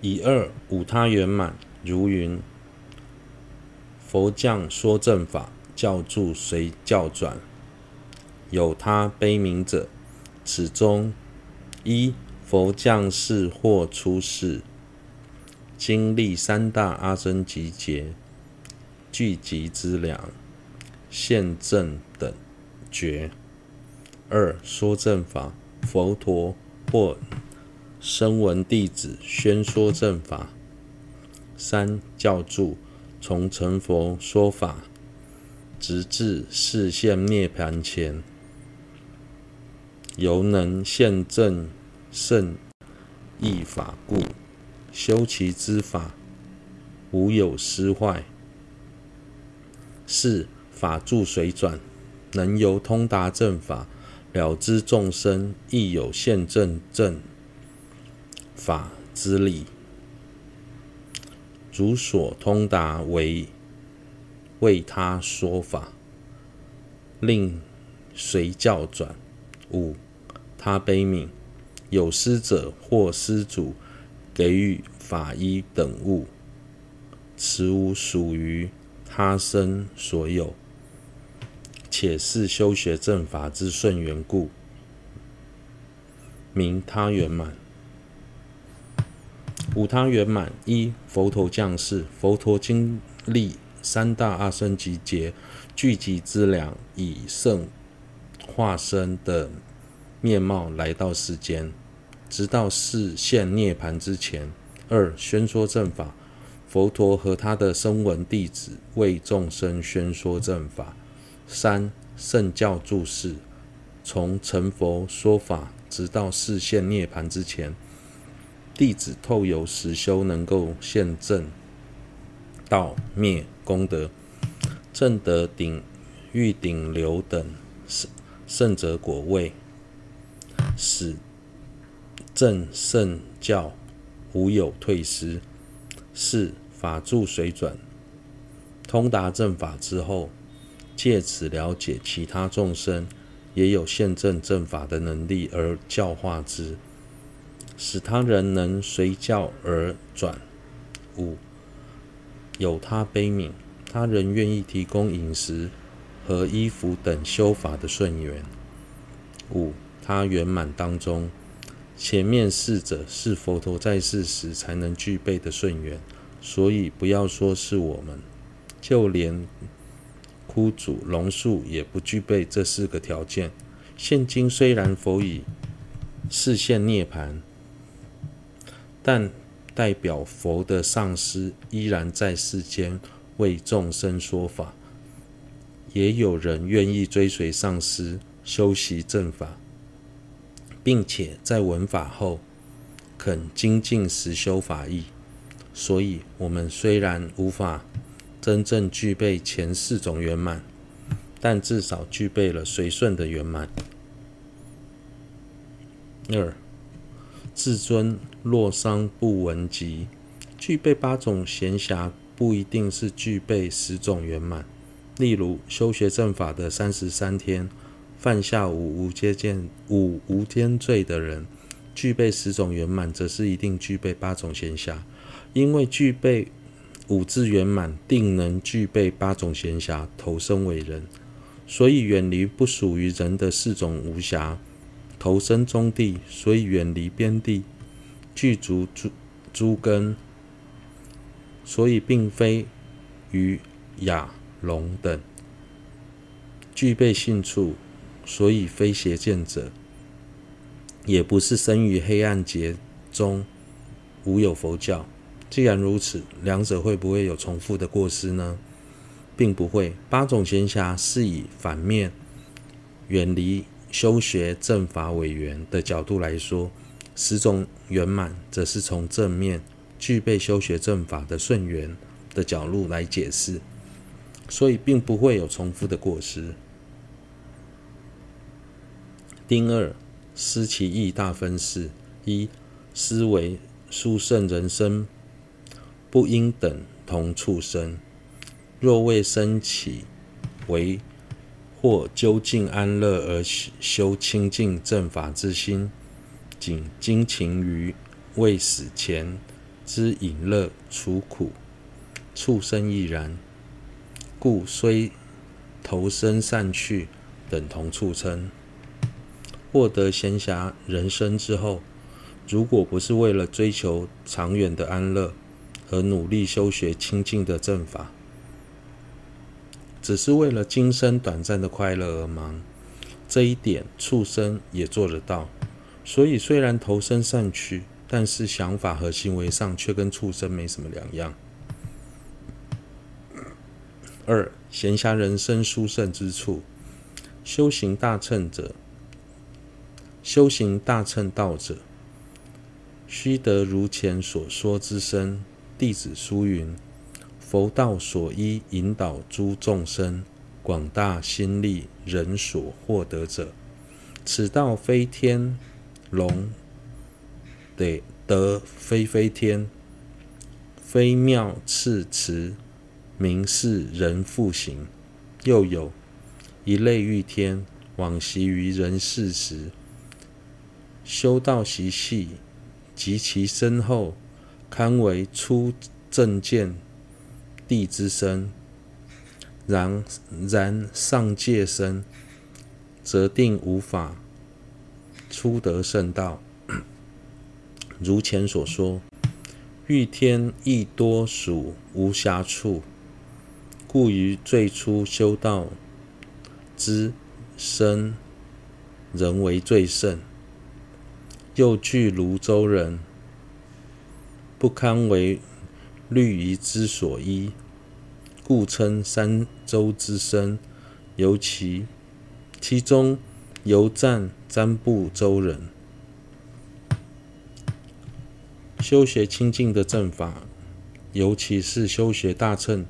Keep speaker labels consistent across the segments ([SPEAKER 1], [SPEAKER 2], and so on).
[SPEAKER 1] 以二五他圆满，如云：佛降说正法，教助随教转。有他悲悯者，此中一佛降世或出世，经历三大阿僧集劫，聚集资粮，现正等觉。二说正法，佛陀或声闻弟子宣说正法。三教住从成佛说法，直至示现涅盘前，犹能现正胜义法故，修其之法无有失坏。四法住随转，能由通达正法，了知众生亦有现正正法之理，主所通达为为他说法，令随教转。五他悲悯，有施者或施主给予法衣等物，此物属于。他生所有，且是修学正法之顺缘故，名他圆满。五汤圆满：一、佛陀降世，佛陀经历三大阿僧集劫，聚集资粮，以圣化身的面貌来到世间，直到示现涅槃之前。二、宣说正法。佛陀和他的声闻弟子为众生宣说正法。三、圣教注释，从成佛说法，直到示现涅槃之前，弟子透由实修，能够现正道灭功德，正得顶喻顶流等圣圣者果位，使正圣教无有退失。四、法住随转，通达正法之后，借此了解其他众生也有现正正法的能力，而教化之，使他人能随教而转。五、有他悲悯，他人愿意提供饮食和衣服等修法的顺缘。五、他圆满当中。前面四者是佛陀在世时才能具备的顺缘，所以不要说是我们，就连枯主、龙树也不具备这四个条件。现今虽然佛已示现涅槃，但代表佛的上师依然在世间为众生说法，也有人愿意追随上师修习正法。并且在闻法后，肯精进实修法义，所以我们虽然无法真正具备前四种圆满，但至少具备了随顺的圆满。二、至尊若伤不闻疾，具备八种闲暇不一定是具备十种圆满。例如修学正法的三十三天。犯下五无间戒、五无间罪的人，具备十种圆满，则是一定具备八种闲暇。因为具备五智圆满，定能具备八种闲暇，投生为人，所以远离不属于人的四种无暇，投身中地，所以远离边地，具足诸诸根，所以并非鱼亚龙等，具备性处。所以非邪见者，也不是生于黑暗劫中无有佛教。既然如此，两者会不会有重复的过失呢？并不会。八种闲暇是以反面远离修学正法委员的角度来说，十种圆满则是从正面具备修学正法的顺缘的角度来解释，所以并不会有重复的过失。丁二，思其义大分四：一、思惟殊胜人生，不应等同畜生。若未生起为或究竟安乐而修清净正法之心，仅精勤于未死前之饮乐除苦，畜生亦然。故虽投生散去，等同畜生。获得闲暇人生之后，如果不是为了追求长远的安乐而努力修学清净的正法，只是为了今生短暂的快乐而忙，这一点畜生也做得到。所以虽然投身善趣，但是想法和行为上却跟畜生没什么两样。二、闲暇人生殊胜之处，修行大乘者，修行大乘道者，须得如前所说之身。弟子书云：“佛道所依引导诸众生，广大心力，人所获得者，此道非天龙得得非非天，非妙次持，名是人复行。又有一类欲天，往昔于人世时，修道习气极其深厚。”堪为初正见地之身，然然上界身，则定无法出得圣道。如前所说，欲天亦多属无暇处，故于最初修道之身，人为最胜。又据泸州人。不堪为律仪之所依，故称三洲之身。尤其其中尤赞赡部洲人。修学清净的正法，尤其是修学大乘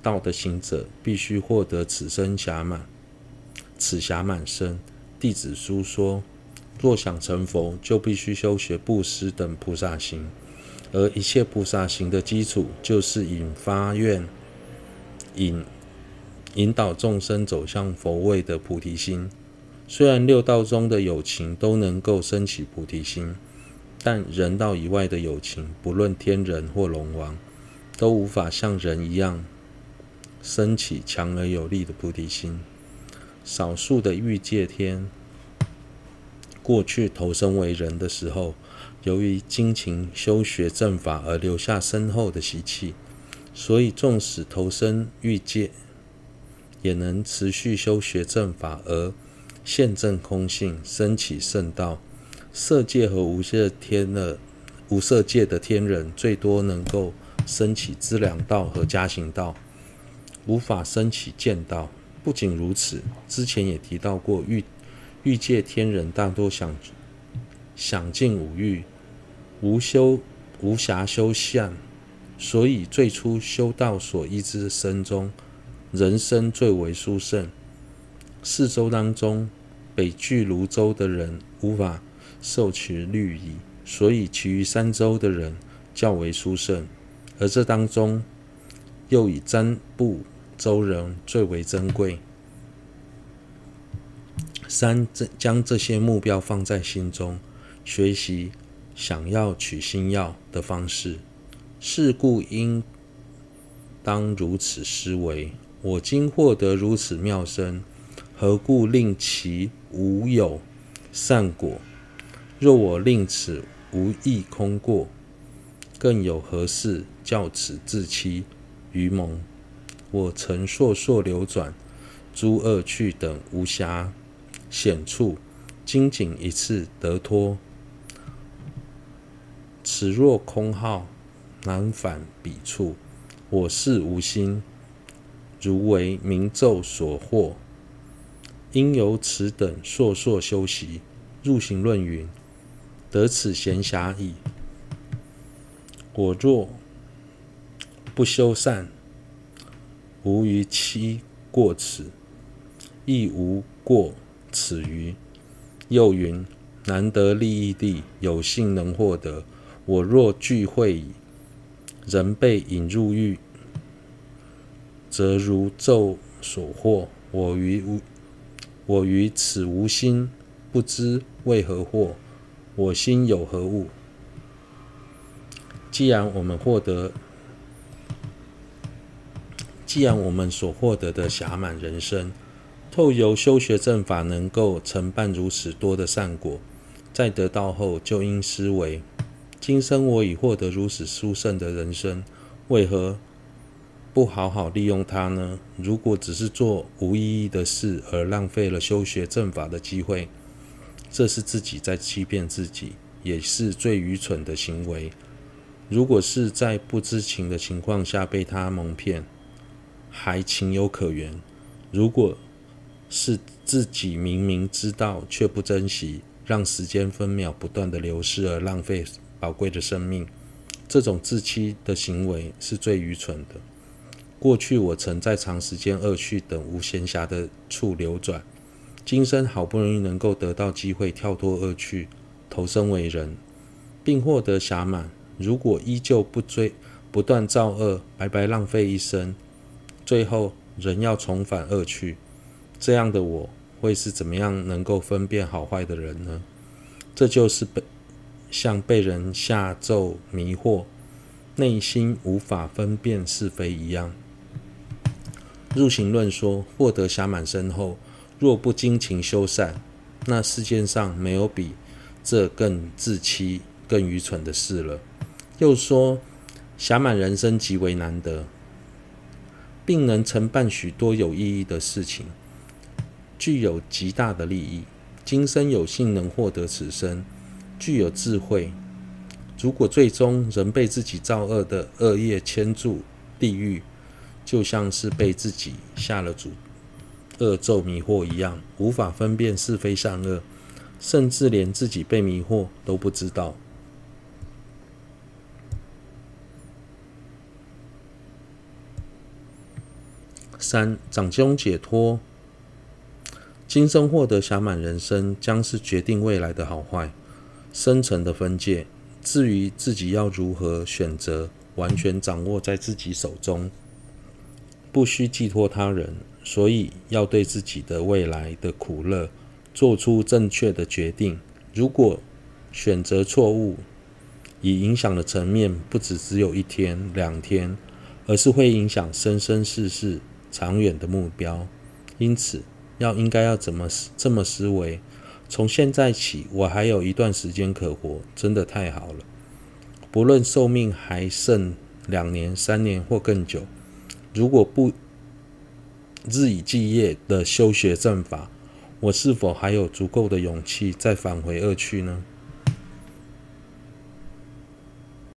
[SPEAKER 1] 道的行者，必须获得此身暇满，此暇满身。弟子书说，若想成佛，就必须修学布施等菩萨行。而一切菩萨行的基础，就是引发愿、引引导众生走向佛位的菩提心。虽然六道中的有情都能够升起菩提心，但人道以外的有情，不论天人或龙王，都无法像人一样升起强而有力的菩提心。少数的欲界天，过去投身为人的时候，由于精勤修学正法而留下深厚的习气，所以纵使投身欲界，也能持续修学正法而现正空性，升起圣道。色界和无色天的无色界的天人，最多能够升起资粮道和加行道，无法升起见道。不仅如此，之前也提到过，欲欲界天人大多想想尽五欲。无修无暇修相，所以最初修道所依之身中，人身最为殊胜。四周当中，北俱芦洲的人无法受持律仪，所以其余三洲的人较为殊胜。而这当中，又以占部洲人最为珍贵。三，将这些目标放在心中，学习。想要取心药的方式，是故应当如此思维：我今获得如此妙身，何故令其无有善果？若我令此无意空过，更有何事教此自欺愚蒙？我曾数数流转诸恶趣等无暇险处，今仅一次得脱。此若空耗，难返彼处。我是无心，如为明咒所惑，应由此等烁烁修习。入行论云：得此闲暇矣。我若不修善，无余期过此，亦无过此余。又云：难得利益地，有幸能获得。我若具慧已，仍被引入欲，则如咒所获。我于无，我于此无心，不知为何获。我心有何物？既然我们获得，既然我们所获得的暇满人生，透由修学正法能够承办如此多的善果，在得到后就应思维：今生我已获得如此殊胜的人生，为何不好好利用它呢？如果只是做无意义的事而浪费了修学正法的机会，这是自己在欺骗自己，也是最愚蠢的行为。如果是在不知情的情况下被他蒙骗，还情有可原；如果是自己明明知道却不珍惜，让时间分秒不断的流逝而浪费宝贵的生命，这种自欺的行为是最愚蠢的。过去我曾在长时间恶趣等无闲暇的处流转。今生好不容易能够得到机会跳脱恶趣，投生为人，并获得暇满。如果依旧不追，不断造恶，白白浪费一生，最后仍要重返恶趣，这样的我会是怎么样能够分辨好坏的人呢？这就是被像被人下咒迷惑，内心无法分辨是非一样。入行论说，获得暇满身后。若不精勤修善，那世界上没有比这更自欺、更愚蠢的事了。又说，暇满人生极为难得，并能承办许多有意义的事情，具有极大的利益。今生有幸能获得此生，具有智慧。如果最终仍被自己造恶的恶业牵住地狱，就像是被自己下了诅。恶咒迷惑一样，无法分辨是非善恶，甚至连自己被迷惑都不知道。三掌中解脱，今生获得暇满人生，将是决定未来的好坏、深层的分界。至于自己要如何选择，完全掌握在自己手中，不需寄托他人。所以要对自己的未来的苦乐做出正确的决定。如果选择错误，以影响的层面不只只有一天两天，而是会影响生生世世长远的目标。因此，要应该要怎么这么思维？从现在起，我还有一段时间可活，真的太好了。不论寿命还剩两年、三年或更久，如果不日以继夜的修学正法，我是否还有足够的勇气再返回恶趣呢？